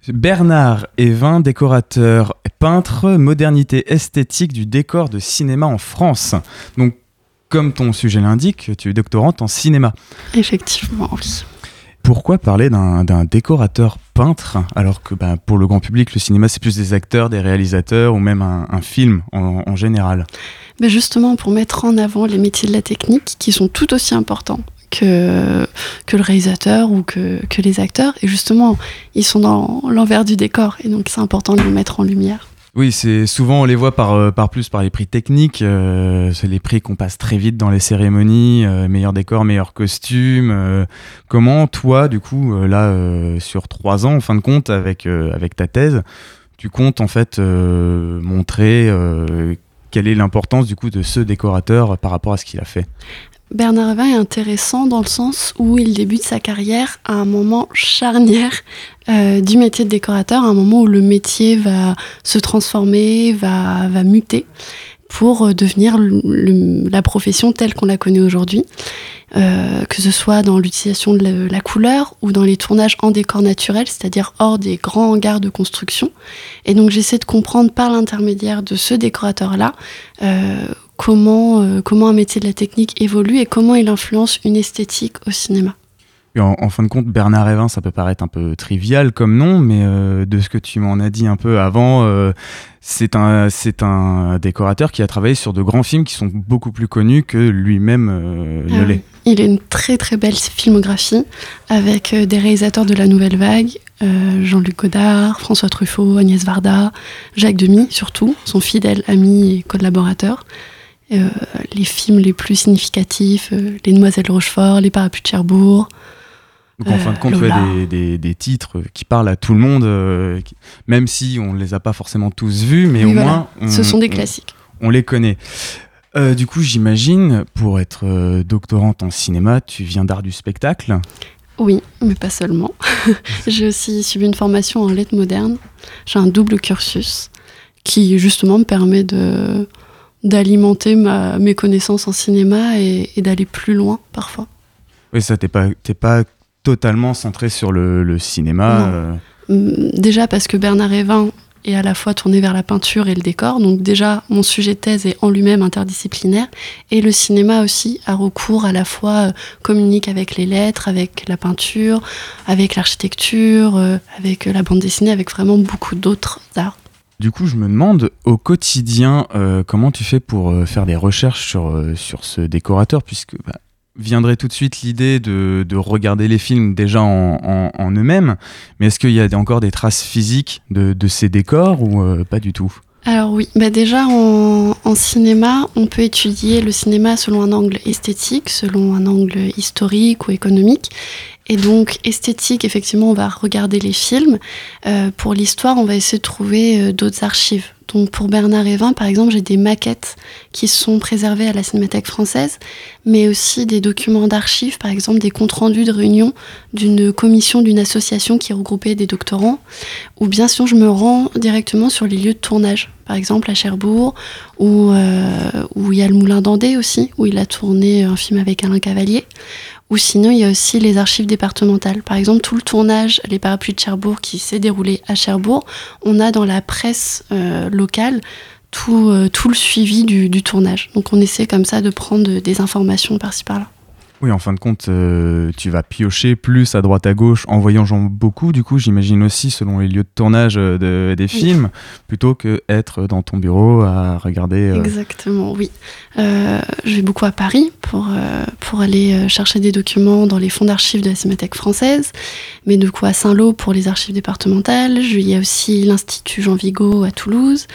Bernard Evin, décorateur, peintre, modernité esthétique du décor de cinéma en France. Donc, comme ton sujet l'indique, tu es doctorante en cinéma. Effectivement, oui. Pourquoi parler d'un décorateur peintre alors que bah, pour le grand public, le cinéma, c'est plus des acteurs, des réalisateurs ou même un, un film en, en général? Mais justement, pour mettre en avant les métiers de la technique qui sont tout aussi importants que, le réalisateur ou que, les acteurs. Et justement, ils sont dans l'envers du décor. Et donc, c'est important de les mettre en lumière. Oui, c'est souvent on les voit par, euh, plus par les prix techniques. euh, c'est les prix qu'on passe très vite dans les cérémonies, euh, meilleur décor, meilleur costume. euh. comment toi, du coup, là, sur trois ans, en fin de compte, avec, avec ta thèse, tu comptes en fait montrer quelle est l'importance du coup de ce décorateur par rapport à ce qu'il a fait? Bernard Evin est intéressant dans le sens où il débute sa carrière à un moment charnière euh, du métier de décorateur, à un moment où le métier va se transformer, va, va muter pour euh, devenir la profession telle qu'on la connaît aujourd'hui, Euh, que ce soit dans l'utilisation de la, couleur ou dans les tournages en décor naturel, c'est-à-dire hors des grands hangars de construction. Et donc j'essaie de comprendre par l'intermédiaire de ce décorateur-là comment, euh, comment un métier de la technique évolue et comment il influence une esthétique au cinéma. En, en fin de compte, Bernard Evin, ça peut paraître un peu trivial comme nom, mais euh, de ce que tu m'en as dit un peu avant, euh, c'est un, c'est un décorateur qui a travaillé sur de grands films qui sont beaucoup plus connus que lui-même euh, ne Ah l'est. Il a une très très belle filmographie avec des réalisateurs de la nouvelle vague, Jean-Luc Godard, François Truffaut, Agnès Varda, Jacques Demy surtout, son fidèle ami et collaborateur. Euh, les films les plus significatifs, euh, Les Demoiselles de Rochefort, Les Parapluies de Cherbourg. Donc en fin de Euh, compte, ouais, Lola. des, des- des titres qui parlent à tout le monde, qui- même si on ne les a pas forcément tous vus, mais Oui, au voilà. moins on, Ce sont des classiques. on les connaît. Du coup, j'imagine, pour être doctorante en cinéma, tu viens d'art du spectacle. Oui, mais pas seulement. j'ai aussi suivi une formation en lettres modernes. J'ai un double cursus qui justement me permet de d'alimenter ma, mes connaissances en cinéma et, et d'aller plus loin parfois. Oui, ça, t'es pas, t'es pas totalement centré sur le, le cinéma. Euh, Hum, Déjà parce que Bernard Evin est à la fois tourné vers la peinture et le décor, donc déjà mon sujet de thèse est en lui-même interdisciplinaire, et le cinéma aussi a recours à la fois euh, communique avec les lettres, avec la peinture, avec l'architecture, euh, avec la bande dessinée, avec vraiment beaucoup d'autres arts. Du coup, je me demande au quotidien euh, comment tu fais pour euh, faire des recherches sur, euh, sur ce décorateur, puisque bah, viendrait tout de suite l'idée de, de regarder les films déjà en, eux-mêmes, mais est-ce qu'il y a encore des traces physiques de, de ces décors ou pas du tout? Alors oui, bah déjà en cinéma, on peut étudier le cinéma selon un angle esthétique, selon un angle historique ou économique. Et donc esthétique, effectivement, on va regarder les films. Euh, pour l'histoire, on va essayer de trouver euh, d'autres archives. Donc pour Bernard Evin, par exemple, j'ai des maquettes qui sont préservées à la Cinémathèque française, mais aussi des documents d'archives, par exemple des comptes rendus de réunion d'une commission d'une association qui regroupait des doctorants, ou bien sinon je me rends directement sur les lieux de tournage, par exemple à Cherbourg, où, euh, où il y a le Moulin d'Andé aussi, où il a tourné un film avec Alain Cavalier. Ou sinon, il y a aussi les archives départementales. Par exemple, tout le tournage Les Parapluies de Cherbourg qui s'est déroulé à Cherbourg, on a dans la presse euh, locale tout, euh, tout le suivi du, du tournage. Donc on essaie comme ça de prendre des informations par-ci par-là. Oui, en fin de compte, euh, tu vas piocher plus à droite à gauche en voyageant beaucoup, du coup, j'imagine aussi selon les lieux de tournage euh, de- des Oui. films, plutôt que être dans ton bureau à regarder. euh, Exactement, oui. Je vais beaucoup à Paris pour, pour aller chercher des documents dans les fonds d'archives de la Cinémathèque française, mais du coup à Saint-Lô pour les archives départementales. Je- Il y a aussi l'Institut Jean Vigo à Toulouse.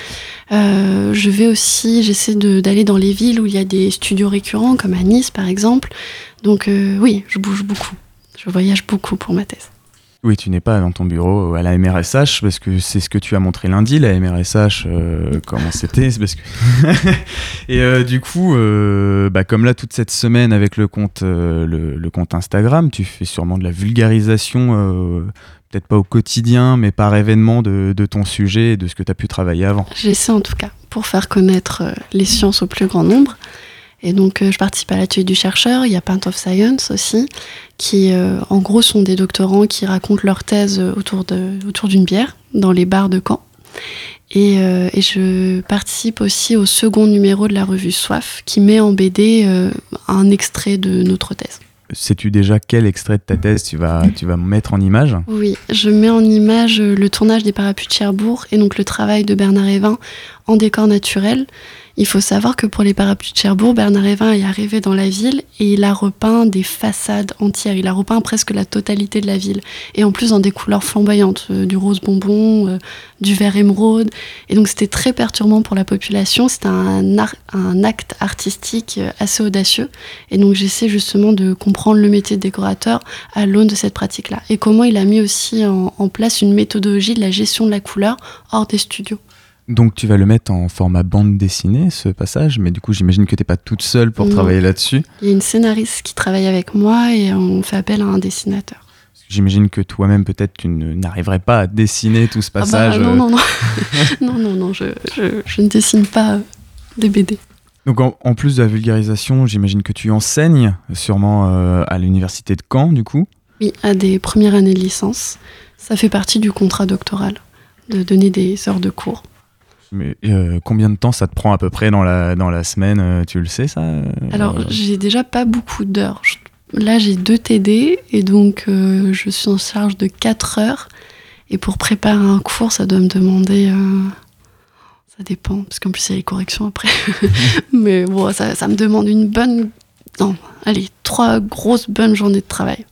Je vais aussi, j'essaie de- d'aller dans les villes où il y a des studios récurrents, comme à Nice par exemple. Donc euh, oui, je bouge beaucoup. Je voyage beaucoup pour ma thèse. Oui, tu n'es pas dans ton bureau à la MRSH parce que c'est ce que tu as montré lundi, la MRSH, euh, comment c'était. parce que Et euh, du coup, euh, bah, comme là toute cette semaine avec le compte, euh, le, le compte Instagram, tu fais sûrement de la vulgarisation, euh, peut-être pas au quotidien, mais par événement de, de ton sujet et de ce que tu as pu travailler avant. J'essaie en tout cas pour faire connaître euh, les sciences au plus grand nombre. Et donc, euh, je participe à l'atelier du chercheur. Il y a Paint of Science aussi, qui euh, en gros sont des doctorants qui racontent leur thèse euh, autour de- autour d'une bière dans les bars de Caen. Et, et je participe aussi au second numéro de la revue Soif, qui met en BD un extrait de notre thèse. Sais-tu déjà quel extrait de ta thèse tu vas, tu vas mettre en image? Oui, je mets en image le tournage des parapluies de Cherbourg et donc le travail de Bernard Evin en décor naturel. Il faut savoir que pour les parapluies de Cherbourg, Bernard Evin est arrivé dans la ville et il a repeint des façades entières. Il a repeint presque la totalité de la ville. Et en plus dans des couleurs flamboyantes, euh, du rose bonbon, euh, du vert émeraude. Et donc c'était très perturbant pour la population. C'était un, acte artistique euh, assez audacieux. Et donc j'essaie justement de comprendre le métier de décorateur à l'aune de cette pratique-là. Et comment il a mis aussi en place une méthodologie de la gestion de la couleur hors des studios. Donc tu vas le mettre en format bande dessinée, ce passage, mais du coup j'imagine que tu n'es pas toute seule pour Non. travailler là-dessus. Il y a une scénariste qui travaille avec moi et on fait appel à un dessinateur. J'imagine que toi-même, peut-être, tu n'arriverais pas à dessiner tout ce Ah bah, passage. non, euh. non, non. non, non, non, je, je- je ne dessine pas euh, des BD. Donc, en, en plus de la vulgarisation, j'imagine que tu enseignes sûrement euh, à l'université de Caen, du coup. Oui, à des premières années de licence. Ça fait partie du contrat doctoral, de donner des heures de cours. Mais euh, combien de temps ça te prend à peu près dans la, dans la semaine euh, Tu le sais, ça euh, Alors, euh, j'ai déjà pas beaucoup d'heures. Là, j'ai deux TD et donc euh, je suis en charge de 4 heures. Et pour préparer un cours, ça doit me demander. Ça dépend, parce qu'en plus, il y a les corrections après. Mais bon, ça, ça me demande une bonne. Non, allez, trois grosses bonnes journées de travail.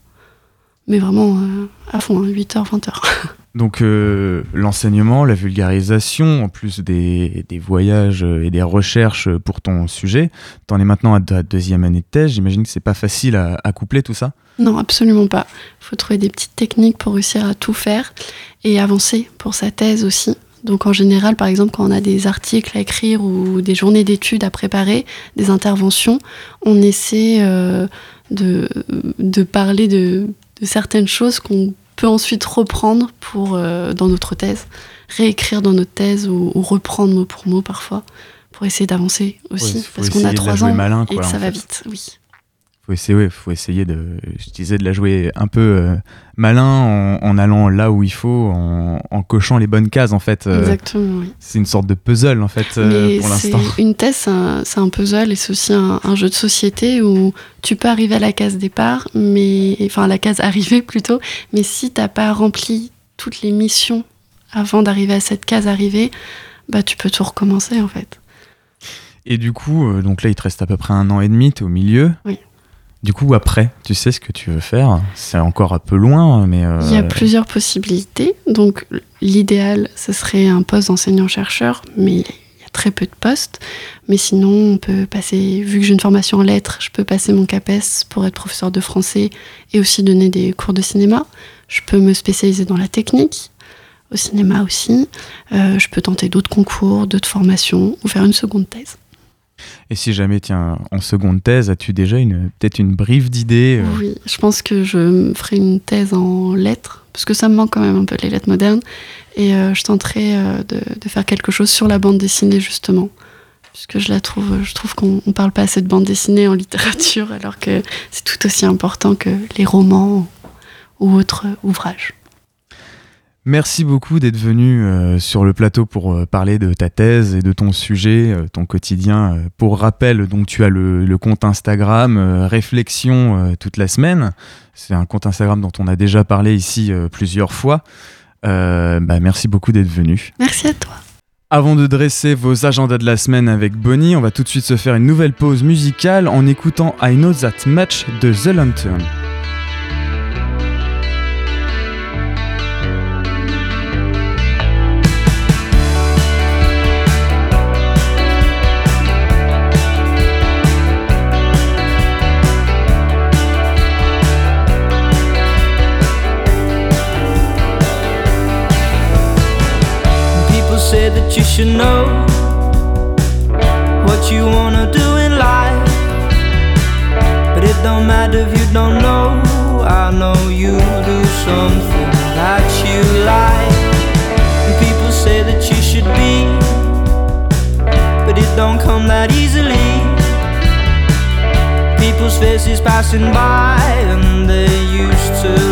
Mais vraiment euh, à fond, 8h, 20h. Donc, euh, l'enseignement, la vulgarisation, en plus des, des voyages et des recherches pour ton sujet, t'en es maintenant à ta deuxième année de thèse. J'imagine que c'est pas facile à, à coupler tout ça. Non, absolument pas. Il faut trouver des petites techniques pour réussir à tout faire et avancer pour sa thèse aussi. Donc en général, par exemple, quand on a des articles à écrire ou des journées d'études à préparer, des interventions, on essaie euh, de, de parler de certaines choses qu'on peut ensuite reprendre pour, euh, dans notre thèse, réécrire dans notre thèse ou, ou reprendre mot pour mot parfois pour essayer d'avancer aussi. Parce qu'on a trois ans malin, et que ça va vite. Oui. Faut essayer, ouais, faut essayer de, je disais, de la jouer un peu euh, malin en, en allant là où il faut, en, en cochant les bonnes cases en fait. euh, Exactement, oui. c'est une sorte de puzzle en fait euh, Mais pour c'est l'instant. une thèse, c'est un, puzzle et c'est aussi un, un jeu de société où tu peux arriver à la case départ, mais enfin à la case arrivée plutôt, mais si t'as pas rempli toutes les missions avant d'arriver à cette case arrivée, bah tu peux tout recommencer en fait. Et du coup, donc là, il te reste à peu près un an et demi, t'es au milieu. Oui. Du coup, après, tu sais ce que tu veux faire. C'est encore un peu loin, mais. euh, Il y a plusieurs possibilités. Donc, l'idéal, ce serait un poste d'enseignant-chercheur, mais il y a très peu de postes. Mais sinon, on peut passer, vu que j'ai une formation en lettres, je peux passer mon CAPES pour être professeur de français et aussi donner des cours de cinéma. Je peux me spécialiser dans la technique, au cinéma aussi. Euh, je peux tenter d'autres concours, d'autres formations ou faire une seconde thèse. Et si jamais, tiens, en seconde thèse, as-tu déjà une peut-être une brief d'idée euh, Oui, je pense que je ferai une thèse en lettres, parce que ça me manque quand même un peu les lettres modernes, et euh, je tenterai euh, de, de faire quelque chose sur la bande dessinée justement, puisque je la trouve, je trouve qu'on on parle pas assez de bande dessinée en littérature, alors que c'est tout aussi important que les romans ou autres ouvrages. Merci beaucoup d'être venu euh, sur le plateau pour euh, parler de ta thèse et de ton sujet, euh, ton quotidien. Pour rappel, donc tu as le, le compte Instagram Réflexion toute la semaine. C'est un compte Instagram dont on a déjà parlé ici plusieurs fois. Bah, merci beaucoup d'être venu. Merci à toi. Avant de dresser vos agendas de la semaine avec Bonnie, on va tout de suite se faire une nouvelle pause musicale en écoutant I Know That Much de The Lantern. Should know what you wanna do in life. But it don't matter if you don't know. I know you do something that you like. And people say that you should be, but it don't come that easily. People's faces passing by, and they used to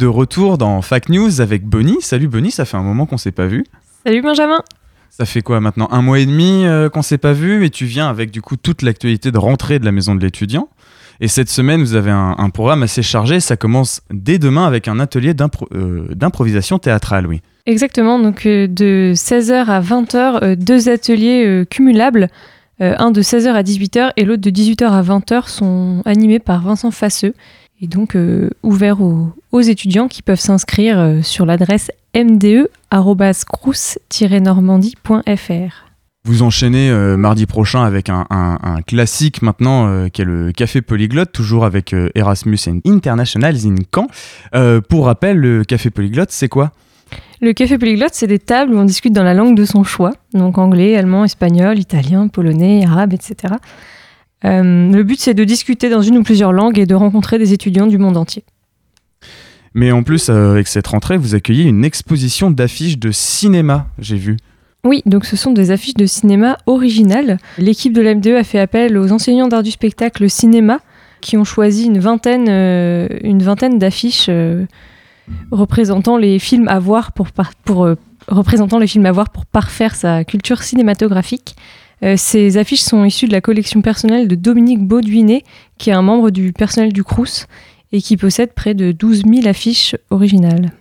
de, retour dans Fact News avec Bonnie. Salut Bonnie, ça fait un moment qu'on s'est pas vu. Salut Benjamin Ça fait quoi maintenant Un mois et demi euh, qu'on s'est pas vu et tu viens avec du coup toute l'actualité de rentrée de la maison de l'étudiant. Et cette semaine, vous avez un, un programme assez chargé. Ça commence dès demain avec un atelier euh, d'improvisation théâtrale, oui. Exactement, donc euh, de 16h à 20h, euh, deux ateliers cumulables. Un de 16h à 18h et l'autre de 18h à 20h sont animés par Vincent Fasseux et donc euh, ouverts aux, aux étudiants qui peuvent s'inscrire euh, sur l'adresse mde.crous-normandie.fr. Vous enchaînez euh, mardi prochain avec un, un- un classique maintenant euh, qui est le Café Polyglotte, toujours avec Erasmus and Internationals in Caen. Pour rappel, le Café Polyglotte, c'est quoi? Le café polyglotte, c'est des tables où on discute dans la langue de son choix, donc anglais, allemand, espagnol, italien, polonais, arabe, etc. Euh, le but, c'est de discuter dans une ou plusieurs langues et de rencontrer des étudiants du monde entier. Mais en plus, euh, avec cette rentrée, vous accueillez une exposition d'affiches de cinéma, j'ai vu. Oui, donc ce sont des affiches de cinéma originales. L'équipe de l'MDE a fait appel aux enseignants d'art du spectacle cinéma qui ont choisi une vingtaine, euh, une vingtaine d'affiches euh, représentant les films à voir pour, pour représentant les films à voir pour parfaire sa culture cinématographique. Euh, ces affiches sont issues de la collection personnelle de Dominique Bauduinet, qui est un membre du personnel du Crous et qui possède près de 12 000 affiches originales.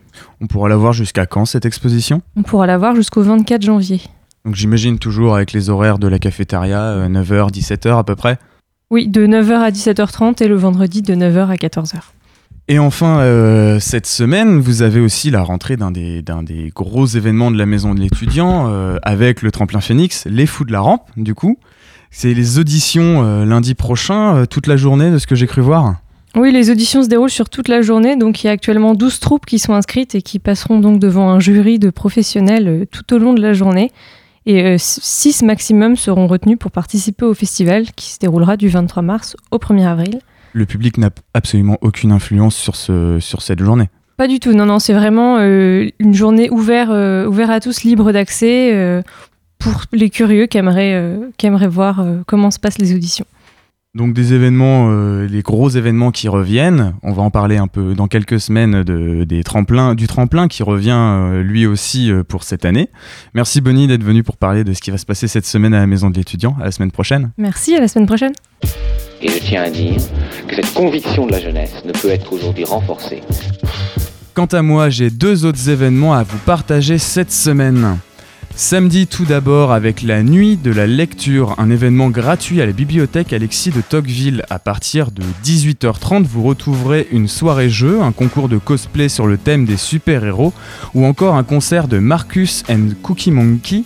On pourra la voir jusqu'à quand cette exposition? On pourra la voir jusqu'au 24 janvier. Donc j'imagine toujours avec les horaires de la cafétéria, euh, 9h, 17h à peu près? Oui, de 9h à 17h30 et le vendredi de 9h à 14h. Et enfin, euh, cette semaine, vous avez aussi la rentrée d'un des, des gros événements de la maison de l'étudiant euh, avec le tremplin Phoenix, les fous de la rampe, du coup. C'est les auditions euh, lundi prochain, toute la journée, de ce que j'ai cru voir. Oui, les auditions se déroulent sur toute la journée, donc il y a actuellement 12 troupes qui sont inscrites et qui passeront donc devant un jury de professionnels tout au long de la journée. Et 6 maximum seront retenus pour participer au festival qui se déroulera du 23 mars au 1er avril. Le public n'a absolument aucune influence sur, ce, sur cette journée. Pas du tout, non, non, c'est vraiment euh, une journée ouverte euh, ouvert à tous, libre d'accès, euh, pour les curieux qui aimeraient, qui aimeraient voir comment se passent les auditions. Donc des événements, les gros événements qui reviennent. On va en parler un peu dans quelques semaines de, des tremplins, du tremplin qui revient lui aussi pour cette année. Merci Bonnie d'être venue pour parler de ce qui va se passer cette semaine à la maison de l'étudiant. À la semaine prochaine. Merci, à la semaine prochaine. Et je tiens à dire que cette conviction de la jeunesse ne peut être aujourd'hui renforcée. Quant à moi, j'ai deux autres événements à vous partager cette semaine. Samedi tout d'abord avec la nuit de la lecture, un événement gratuit à la bibliothèque Alexis de Tocqueville. À partir de 18h30, vous retrouverez une soirée jeu, un concours de cosplay sur le thème des super-héros ou encore un concert de Marcus and Cookie Monkey,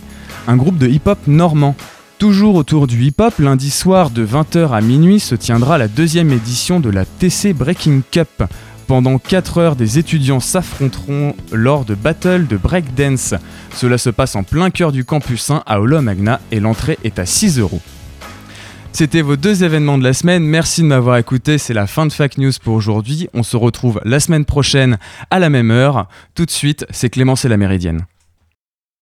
un groupe de hip-hop normand. Toujours autour du hip-hop, lundi soir de 20h à minuit se tiendra la deuxième édition de la TC Breaking Cup. Pendant 4 heures, des étudiants s'affronteront lors de battles de breakdance. Cela se passe en plein cœur du campus 1 à Olo Magna et l'entrée est à 6 euros. C'était vos deux événements de la semaine. Merci de m'avoir écouté. C'est la fin de Fact News pour aujourd'hui. On se retrouve la semaine prochaine à la même heure. Tout de suite, c'est Clémence et la Méridienne.